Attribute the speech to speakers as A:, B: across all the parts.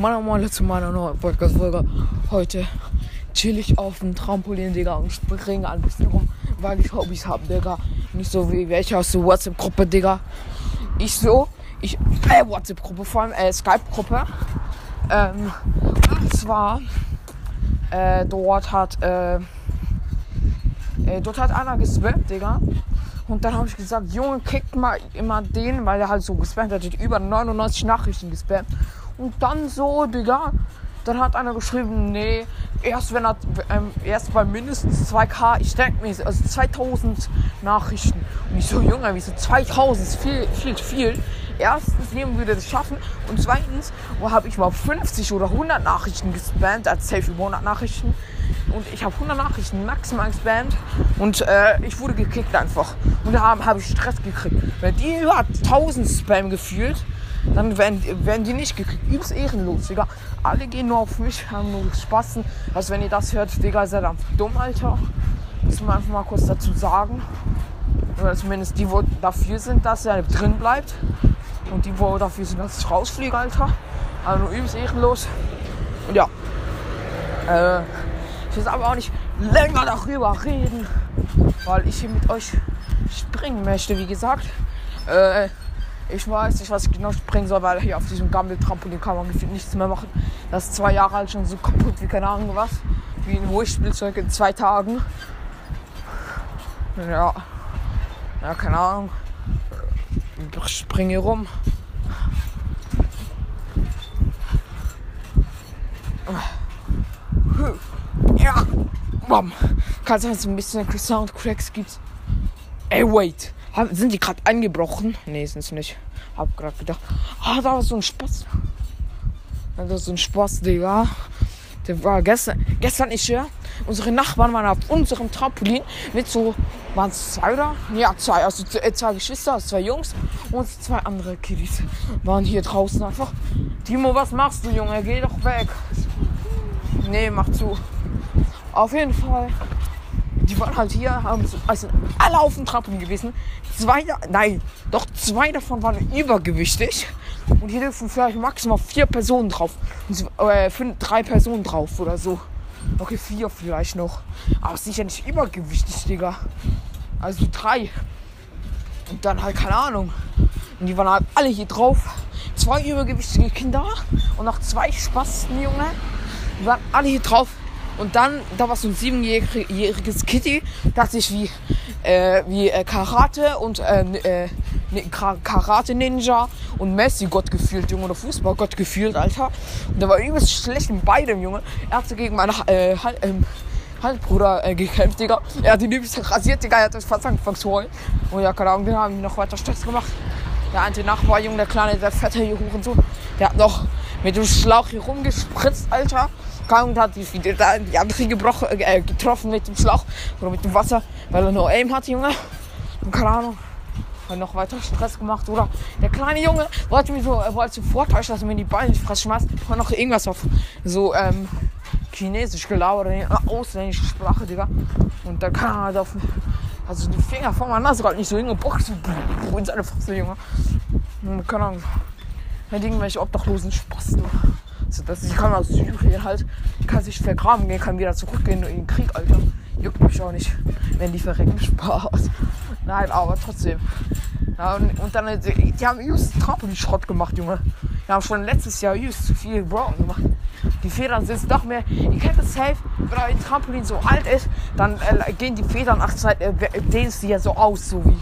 A: Moin Moin zu meiner neuen Podcast-Folge. Heute chill ich auf dem Trampolin, Digga, und springe ein bisschen rum, weil ich Hobbys habe, Digga. Nicht so wie welche aus der WhatsApp-Gruppe, Digga. Ich so, ich, äh, WhatsApp-Gruppe, vor allem, äh, Skype-Gruppe. Ähm, und zwar, äh, dort hat, äh, äh, dort hat einer gespammt, Digga. Und dann habe ich gesagt, Junge, kickt mal immer den, weil er halt so gespammt hat. Über 99 Nachrichten gespammt. Und dann so, Digga, dann hat einer geschrieben, nee, erst wenn er, ähm, erst bei mindestens 2K, ich denke mir, also 2000 Nachrichten. Und ich so, Junge, wie so 2000 ist viel, viel, viel. Erstens, niemand würde das schaffen. Und zweitens, wo habe ich mal 50 oder 100 Nachrichten gespammt, als safe über 100 Nachrichten. Und ich habe 100 Nachrichten maximal gespammt. Und äh, ich wurde gekickt einfach. Und da habe hab ich Stress gekriegt. Wenn die über 1000 Spam gefühlt, dann werden, werden die nicht gekriegt. Übelst ehrenlos, Digga. Alle gehen nur auf mich, haben nur Spaßen. Also wenn ihr das hört, Digga, seid einfach dumm, Alter. Muss man einfach mal kurz dazu sagen. Oder zumindest die, wo dafür sind, dass er drin bleibt. Und die, wo dafür sind, dass ich rausfliege, Alter. Also nur übelst ehrenlos. Und ja. Äh, ich will aber auch nicht länger darüber reden, weil ich hier mit euch springen möchte, wie gesagt. Äh, ich weiß nicht, was ich genau springen soll, weil hier auf diesem Gammel-Trampolin kann man gefühlt nichts mehr machen. Das ist zwei Jahre alt schon so kaputt wie keine Ahnung was. Wie ein Wurstspielzeug in zwei Tagen. Ja. Ja, keine Ahnung. Ich springe hier rum. Ja. Bam. Kann sein, dass es ein bisschen Soundcracks gibt. Ey, wait. Sind die gerade eingebrochen? Nee, sind sie nicht. Hab gerade gedacht. Ah, da war so ein Spaß. Da war so ein Spaß, Digga. Der war gestern, gestern ist ja. Unsere Nachbarn waren auf unserem Trampolin mit so, waren es zwei oder? Ja, zwei, also zwei Geschwister, zwei Jungs und zwei andere Kiddies waren hier draußen einfach. Timo, was machst du, Junge? Geh doch weg. Nee, mach zu. Auf jeden Fall die waren halt hier, haben so, also alle auf dem Trampolin gewesen. Zwei, nein, doch zwei davon waren übergewichtig. Und hier dürfen vielleicht maximal vier Personen drauf. Äh, fünf, drei Personen drauf oder so. Okay, vier vielleicht noch. Aber sicher nicht übergewichtig, Digga. Also drei. Und dann halt, keine Ahnung. Und die waren halt alle hier drauf. Zwei übergewichtige Kinder und noch zwei Spasten, Junge. Die waren alle hier drauf. Und dann, da war so ein siebenjähriges Kitty, das sich wie, äh, wie äh, Karate und äh, äh, Karate Ninja und Messi Gott gefühlt, Junge, oder Fußball Gott gefühlt, Alter. Und der war übelst schlecht in beidem, Junge. Er hat gegen meinen äh, ähm, Halbbruder äh, gekämpft, Digga. Er hat ihn übelst rasiert, Digga. Er hat das fast angefangen zu holen. Und ja, keine Ahnung, den haben wir noch weiter Stress gemacht. Der eine Nachbar, Junge, der kleine, der fette hier so. der hat noch mit dem Schlauch hier rumgespritzt, Alter und hat die, die, die andere gebrochen, äh, getroffen mit dem Schlauch oder mit dem Wasser, weil er nur Aim hat, Junge. Und keine Ahnung. Hat noch weiter Stress gemacht. Oder der kleine Junge wollte mir so, er wollte vortäuschen, dass er mir die Beine nicht fress schmeißt. Hat noch irgendwas auf so, ähm, Chinesisch gelauert ausländische Sprache, Digga. Und da kann er halt auf, also die Finger von meiner Nase gerade nicht so hingeboxt. In seine Fresse, Junge. Und keine Ahnung. Mit irgendwelche obdachlosen du. So, dass ich kann aus Syrien halt, kann sich vergraben gehen, kann wieder zurückgehen in den Krieg, Alter. Juckt mich auch nicht, wenn die verrecken Spaß. Nein, aber trotzdem. Ja, und, und dann, die, die haben just Trampolin-Schrott gemacht, Junge. Die haben schon letztes Jahr just zu viel Brown gemacht. Die Federn sind doch mehr. Ihr kennt das safe, wenn euer Trampolin so alt ist, dann äh, gehen die Federn nach Zeit, äh, dehnen sie ja so aus, so wie.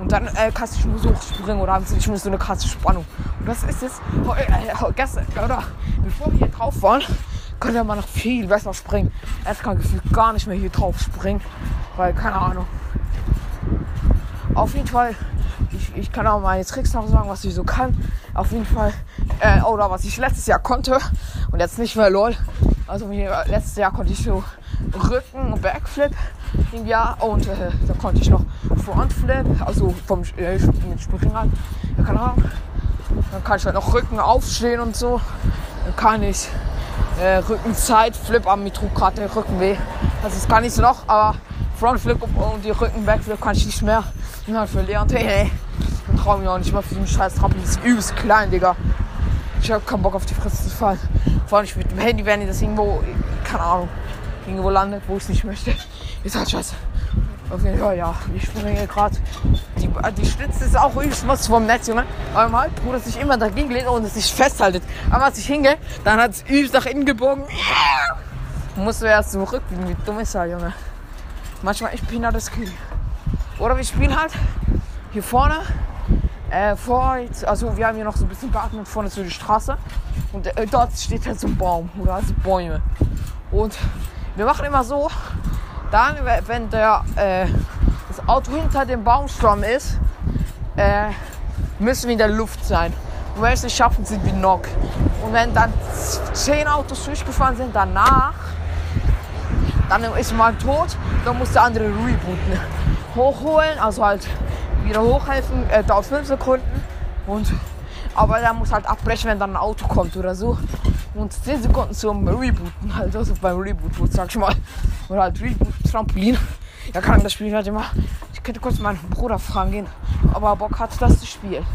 A: Und dann äh, kannst du nur so springen oder haben sie nur so eine krasse Spannung. Und das ist es. Äh, gestern, oder bevor wir hier drauf waren, konnte man noch viel besser springen. Jetzt kann gefühlt gar nicht mehr hier drauf springen. Weil, keine Ahnung. Auf jeden Fall, ich, ich kann auch meine Tricks noch sagen, was ich so kann. Auf jeden Fall, äh, oder was ich letztes Jahr konnte und jetzt nicht mehr lol. Also letztes Jahr konnte ich so Rücken und Backflip im Jahr und äh, da konnte ich noch Frontflip, also vom äh, Springrad. Ja, keine Ahnung. Dann kann ich halt noch Rücken aufstehen und so. Dann kann ich äh, Rückenzeit, Flip am mir trug gerade der Rücken weh. Das ist gar nicht so noch, aber Frontflip und die Rücken Backflip kann ich nicht mehr. Ich halt verlernt. Hey, hey. Dann traue mich auch nicht mehr für den scheiß Trampolin. Das ist übelst klein, Digga. Ich habe keinen Bock auf die Fresse zu fallen. Vor allem mit dem Handy, wenn das irgendwo, keine Ahnung, irgendwo landet, wo ich es nicht möchte. Ist halt scheiße. Auf jeden Fall, ja. Ich springe gerade. Die, die Schlitze ist auch übelst was vom Netz, Junge. Aber mein Bruder sich immer dagegen lehnt und es sich festhaltet. Aber als ich hingehe, dann hat es übelst nach innen gebogen. Musst du erst zurück, wie dumm ist er, Junge. Manchmal ich bin da das Kühl. Oder wir spielen halt hier vorne. Äh, vor, also wir haben hier noch so ein bisschen Garten und vorne so die Straße. Und äh, dort steht halt so ein Baum oder also Bäume. Und wir machen immer so, dann, wenn der, äh, das Auto hinter dem Baumstamm ist, äh, müssen wir in der Luft sein. Und wenn wir es nicht schaffen, sind wir knock. Und wenn dann zehn Autos durchgefahren sind, danach, dann ist man tot, dann muss der andere rebooten. Hochholen, also halt wieder hochhelfen, äh, dauert fünf Sekunden. Und, aber der muss halt abbrechen, wenn dann ein Auto kommt oder so. Und 10 Sekunden zum Rebooten, halt also beim Reboot, sag ich mal. Oder halt Reboot, Trampolin. Ja, kann das Spiel halt immer. Ich könnte kurz meinen Bruder fragen gehen, ob er Bock hat, das zu spielen.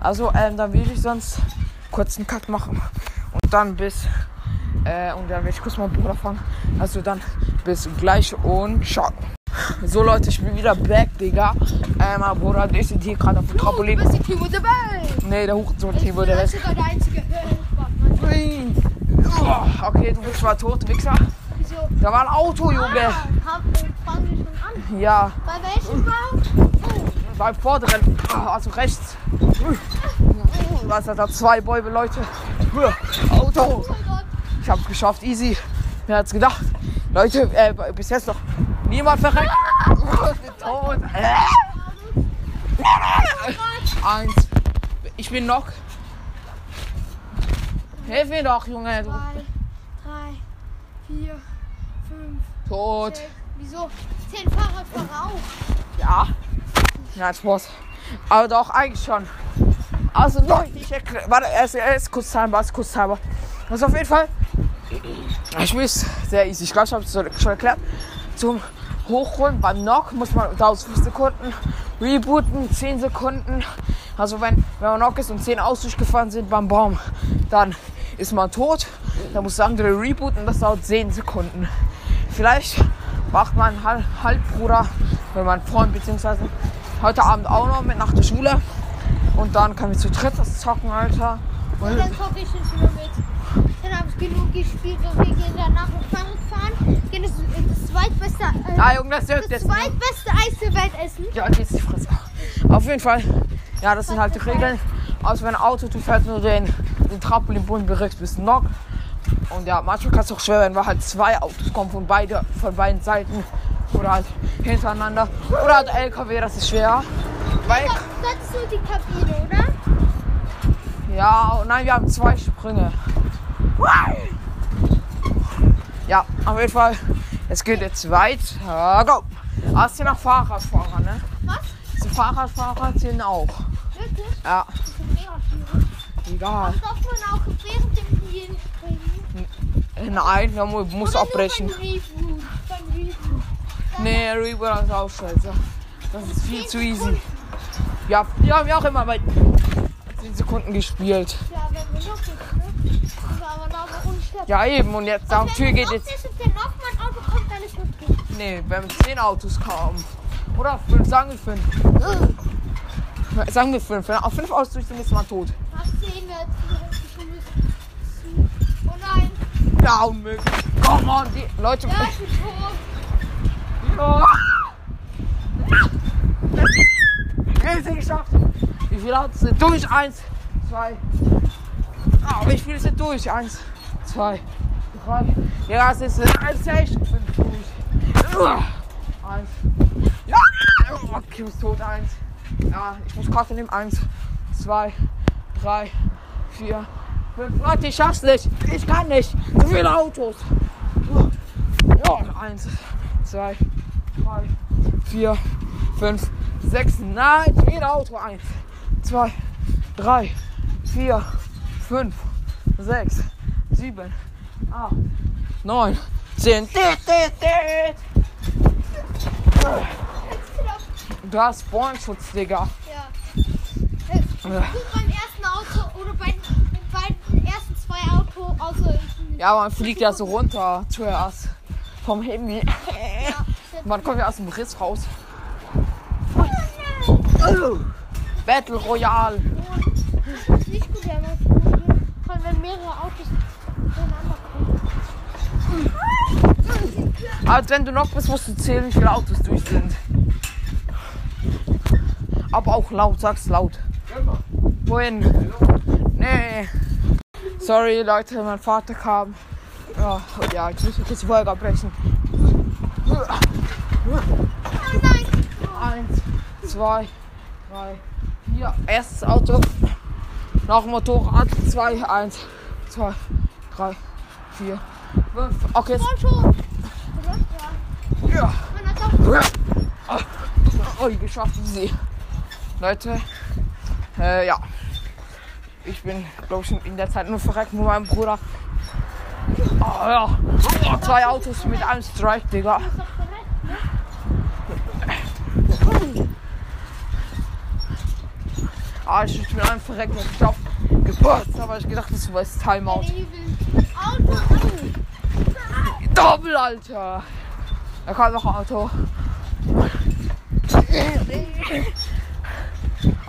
A: Also, ähm, dann will ich sonst kurz einen Cut machen. Und dann bis. Äh, und dann werde ich kurz meinen Bruder fragen. Also dann bis gleich und ciao. So Leute, ich bin wieder back, Digga. Äh, mein Bruder der ist hier gerade auf dem Trampolin.
B: Du bist die Timo Welt.
A: Nee, der Hurensohn
B: Ich
A: Timo,
B: bin
A: der ist.
B: sogar der einzige.
A: Nein. Oh, Okay, du bist mal tot, Wichser.
B: Wieso?
A: Da war ein Auto, Junge.
B: Ah, hab, fangen wir schon an.
A: Ja,
B: Bei welchem Bau? Oh,
A: beim vorderen, ah, also rechts. Was hat da zwei Bäume, Leute? Auto.
B: oh.
A: Ich hab's geschafft, easy. Wer hat's gedacht? Leute, äh, bis jetzt noch niemand verreckt. Tot. Äh. Eins. Ich bin noch. Hilf mir doch, Junge.
B: Zwei, drei, vier, fünf,
A: Tot.
B: sechs. Wieso? Zehn Fahrradfahrer auch.
A: Ja. Ja, Spaß. Aber doch, eigentlich schon. Also, Leute, ich erkläre. Warte, erst, erst kurz Time, was kurz Time. Also, auf jeden Fall. Ich weiß, sehr easy. Ich glaube, ich habe es schon erklärt. Zum Hochholen beim Knock muss man dauert 5 Sekunden. Rebooten 10 Sekunden. Also, wenn, wenn man Knock ist und 10 aus durchgefahren sind beim Baum, dann ist man tot. Dann muss der andere rebooten. Das dauert 10 Sekunden. Vielleicht macht mein Hal Halbbruder oder mein Freund beziehungsweise heute Abend auch noch mit nach der Schule. Und dann können wir zu dritt das zocken, Alter.
B: Und
A: Und
B: dann zocke ich schon wieder mit. Dann habe ich genug gespielt und wir gehen danach mit Fahrrad fahren. Gehen das, das zweitbeste, äh,
A: ah, Junge, das
B: das
A: jetzt.
B: zweitbeste Eis der Welt essen.
A: Ja, jetzt die Fresse. Auf jeden Fall, ja, das sind halt die Regeln. Also wenn ein Auto, du fährst nur den, den Trampolinboden berückst, bist du knock. Und ja, manchmal kann es auch schwer werden, weil halt zwei Autos kommen von, beide, von beiden Seiten. Oder halt hintereinander. Oder halt LKW, das ist schwer. Weil,
B: Das ist so die Kabine, oder?
A: ja, nein, wir haben zwei Sprünge. Ja, auf jeden Fall, es geht jetzt weiter. Go! Ah, es sind auch Fahrradfahrer, ne?
B: Was?
A: Die Fahrradfahrer zählen auch. Ja, egal.
B: Darf man auch während dem Spielen springen?
A: Nein, man mu- muss
B: Oder
A: abbrechen.
B: Beim Reboot. Beim Reboot.
A: Nee, Reboot ist auch scheiße. Das ist viel zu easy. Ja, wir haben ja auch immer bei 10 Sekunden gespielt.
B: Ja, wenn wir noch nicht, ne?
A: Ja, eben. Und jetzt, die Tür geht jetzt.
B: Wenn der Nochmann-Auto kommt, dann ist es gut.
A: Nee, wenn 10 Autos kamen. Oder 5, sagen wir 5. Sagen wir 5. Wenn auf 5 Autos durch sind, ist man tot.
B: Nach 10 wird es müssen. Oh nein.
A: Ja, unmöglich. Come on, die Leute.
B: Ja, ich bin tot.
A: Ja. Easy geschafft. Wie viele Autos sind durch? Eins, zwei. Ah, wie viele sind durch? Eins, zwei, drei. Ja, es ist ein Sech. Fünf durch. Eins. Ja. Okay, du bist tot. Eins. Ja, ich muss Karte nehmen. Eins, zwei, drei, vier, fünf. Leute, ich schaff's nicht. Ich kann nicht. Zu viele Autos. Ja, eins, zwei, drei, vier, fünf, sechs. Nein, zu jedem Auto. Eins, zwei, drei, vier, fünf, sechs, sieben, acht, neun, zehn. Dit, dit, dit. Du hast Bornschutz, Digga.
B: Ja. Äh, ja. beim ersten Auto oder beim, bei ersten zwei Auto also außer.
A: Ja, man fliegt ja so runter zuerst. Vom Himmel.
B: Ja,
A: man kommt ja aus dem Riss raus. Oh, oh. Battle Royale.
B: Das ist nicht gut, wenn mehrere Autos.
A: Aber wenn du noch bist, musst du zählen, wie viele Autos durch sind. Aber auch laut, sag's laut. Wohin? Nee. Sorry Leute, mein Vater kam. Ja, ja, jetzt muss ich jetzt Folge abbrechen. Eins, zwei, drei, vier. Erstes Auto. Noch Motorrad. Zwei, eins, zwei, drei, vier, fünf. Okay, jetzt.
B: Ja.
A: Oh, geschafft, easy. Leute, äh, ja. Ich bin, glaube ich, in der Zeit nur verreckt mit meinem Bruder. Oh, ja. Oh, zwei Autos mit einem Strike, Digga. Ah, ich bin einem verreckt und ich hab gepasst, aber ich gedacht, das war das Timeout. Doppel, Alter. Da kam noch ein Auto.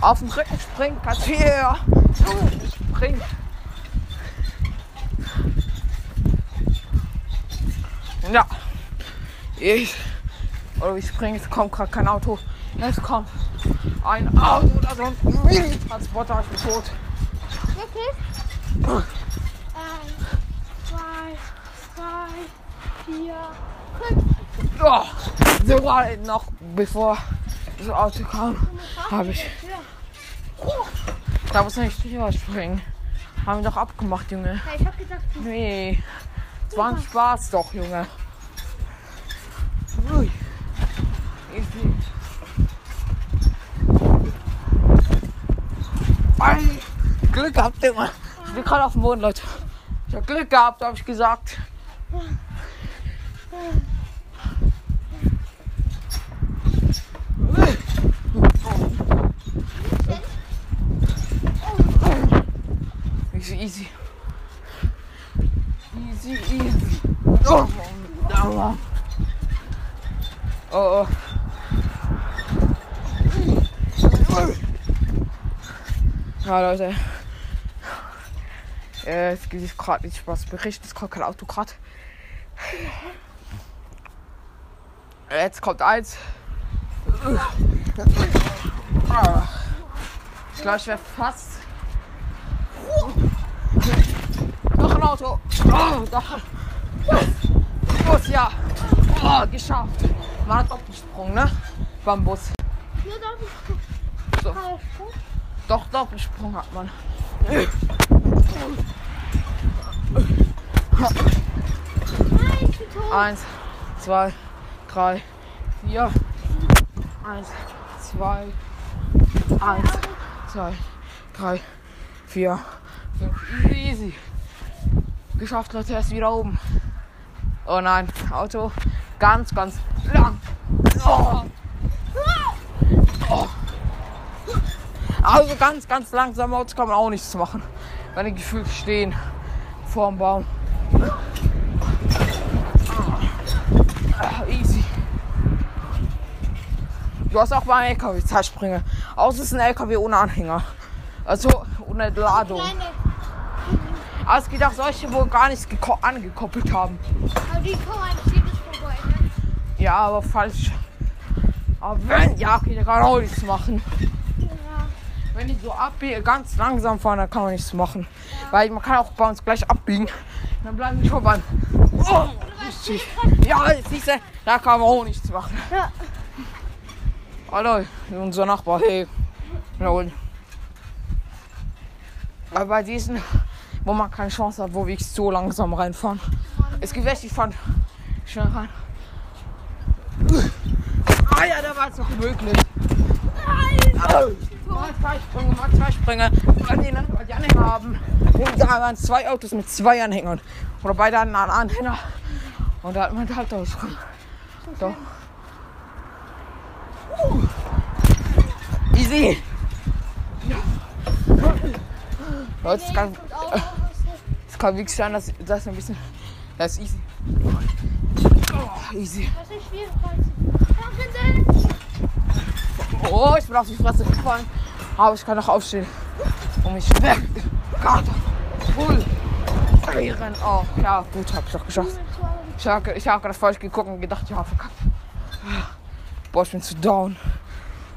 A: Auf den Rücken springen, Kassier. Spring. Ja. Ich. Oder ich springe, es kommt gerade kein Auto. Es kommt ein Auto da so ein Transporter, ich bin tot.
B: Wirklich? Eins, zwei, drei, vier, fünf.
A: Oh, sogar noch bevor das Auto kam, habe ich. Da muss ich nicht drüber springen. Haben wir doch abgemacht, Junge.
B: Ja, ich hab gedacht, die
A: Nee. Es war ein Spaß doch, Junge. Ui. Easy. Ei, Glück gehabt, Junge. Ich bin gerade auf dem Boden, Leute. Ich hab Glück gehabt, habe ich gesagt. Easy, easy. Easy, easy. Oh, Mann. oh. oh. Ja, Leute. Äh, es gibt gerade nicht was berichten. Es kommt kein Auto gerade. Jetzt kommt eins. Ich glaube, ich wäre fast. Noch ein Auto. Oh, doch. Bus, ja. Oh, geschafft. Man hat Doppelsprung, ne? Beim Bus. So.
B: Sprung.
A: Doch, Doppelsprung hat man. Eins, zwei, drei, vier. Eins, zwei, eins, zwei, drei, vier, fünf. Easy, easy. Geschafft, Leute, er ist wieder oben. Oh nein, Auto ganz, ganz lang. Oh. Oh. Also ganz, ganz langsam Autos kann man auch nichts machen. Wenn die gefühlt stehen vorm Baum. Ah, Easy. Du hast auch mal einen LKW Zeitspringer. Außer es ist ein LKW ohne Anhänger. Also ohne Ladung. Aber es geht auch solche, wo gar nichts geko- angekoppelt haben.
B: Aber die kommen eigentlich jedes vorbei, ne?
A: Ja, aber falsch. Aber wenn, ja, okay, da kann man auch nichts machen.
B: Ja.
A: Wenn die so abbiegen, ganz langsam fahren, dann kann man nichts machen. Weil man kann auch bei uns gleich abbiegen. Dann bleiben die schon beim. Oh, richtig. Ja, siehst du, da kann man auch nichts machen.
B: Ja.
A: Hallo, unser Nachbar, hey. Jawohl. Aber bei diesen, wo man keine Chance hat, wo wir so langsam reinfahren. Es gibt welche, die fahren schnell rein. Ah ja, da war es noch möglich. Nein! Mal zwei Sprünge, mal zwei Sprünge. Weil die, weil die Anhänger haben. Und da waren zwei Autos mit zwei Anhängern. Oder beide hatten einen Anhänger. Und da hat man halt ausgekommen. Doch. Easy. Ja. Leute, es kann, es kann wirklich sein, dass das ein bisschen. Das ist easy. Oh, easy.
B: Was ist Sie!
A: Oh, ich bin auf die Fresse gefallen. Aber ich kann noch aufstehen. Und mich weg. Kater. Full. Rennen. Oh, ja, gut, hab ich doch geschafft. Ich habe ich hab gerade falsch geguckt und gedacht, ja, verkackt. Boah, ich bin zu down.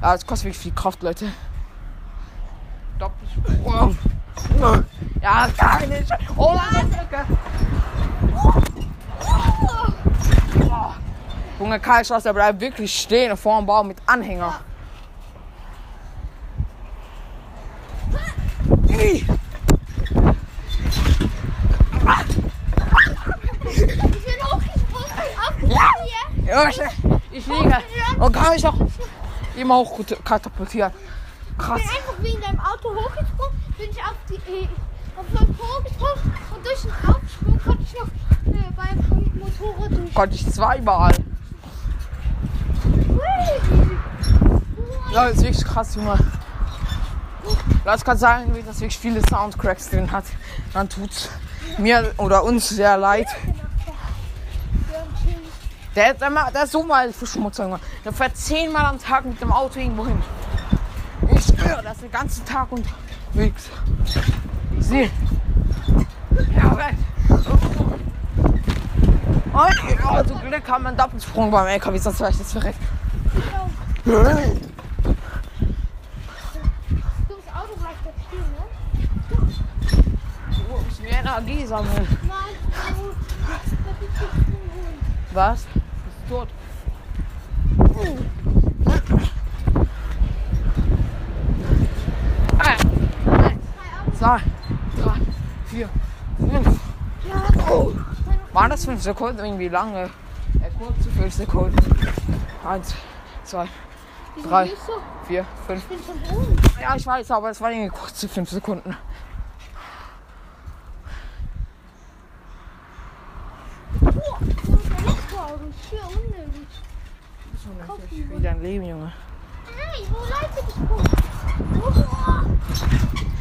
A: Ja, es kostet wirklich viel Kraft, Leute. Doppelsprung. Ja, keine Sch Oh. Oh. Junge, Karl Schloss, der bleibt wirklich stehen vor dem Baum mit Anhänger. Ih.
B: Ich bin hochgesprungen
A: Ja. Ich, ich liege. Und kann ich auch immer hoch katapultieren. Krass.
B: Ich bin einfach wegen deinem Auto hochgesprungen, bin ich auf, die, äh, auf mein Po gesprungen und durch den Aufsprung konnte ich noch äh, beim Motorrad durch.
A: Konnte ich zweimal. Ja, das ist wirklich krass, Junge. Das kann sagen, dass wirklich viele Soundcracks drin hat. Dann tut's mir oder uns sehr leid. Der ist, der so mal Verschmutzung. Der fährt zehnmal am Tag mit dem Auto irgendwo hin. Ich schwöre, das ist den ganzen Tag unterwegs. Sieh. Ja, weg. Oh, zum Glück haben wir einen Doppelsprung beim LKW, sonst wäre ich jetzt verreckt.
B: Dummes Auto bleibt da stehen, ne?
A: Oh, ich will Energie sammeln. Was? Ist tot. Eins, zwei, drei, vier, fünf. Oh. Waren das fünf Sekunden irgendwie lange? Ja, kurze fünf Sekunden. Eins, zwei, Drei. vier, fünf. Ja, ich weiß, aber es waren irgendwie kurze fünf Sekunden.
B: Boah, das ist ein Elektroauto. Schier unnötig.
A: Wie dein Leben, Junge.
B: Nein, wo ihr gesprungen? Boah.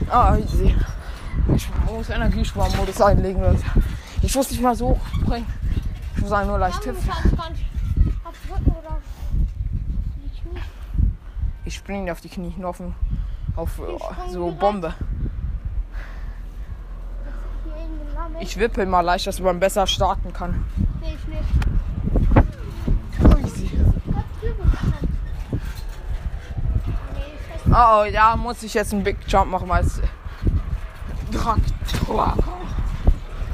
A: Ah, easy. Ich muss Energiesparmodus einlegen, Leute. Ich muss nicht mal so hochbringen. Ich muss einfach nur leicht hüpfen. Ich springe auf die Knie, nur auf, auf so. Bombe. Ich wippe mal leicht, dass man besser starten kann.
B: Nee, ich nicht.
A: Easy. Oh, oh, ja, muss ich jetzt einen Big Jump machen, es Traktor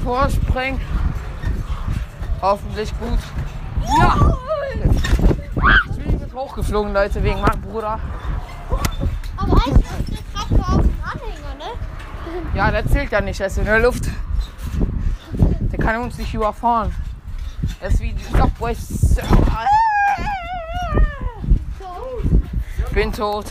A: vorspringt. Hoffentlich gut. Ja! Ich bin jetzt hochgeflogen, Leute, wegen meinem Bruder.
B: Aber eigentlich ist der Traktor auf dem Anhänger, ne?
A: Ja, der zählt ja nicht, er ist in der Luft. Uns nicht überfahren. Er ist wie die Subway.
B: So.
A: Bin tot.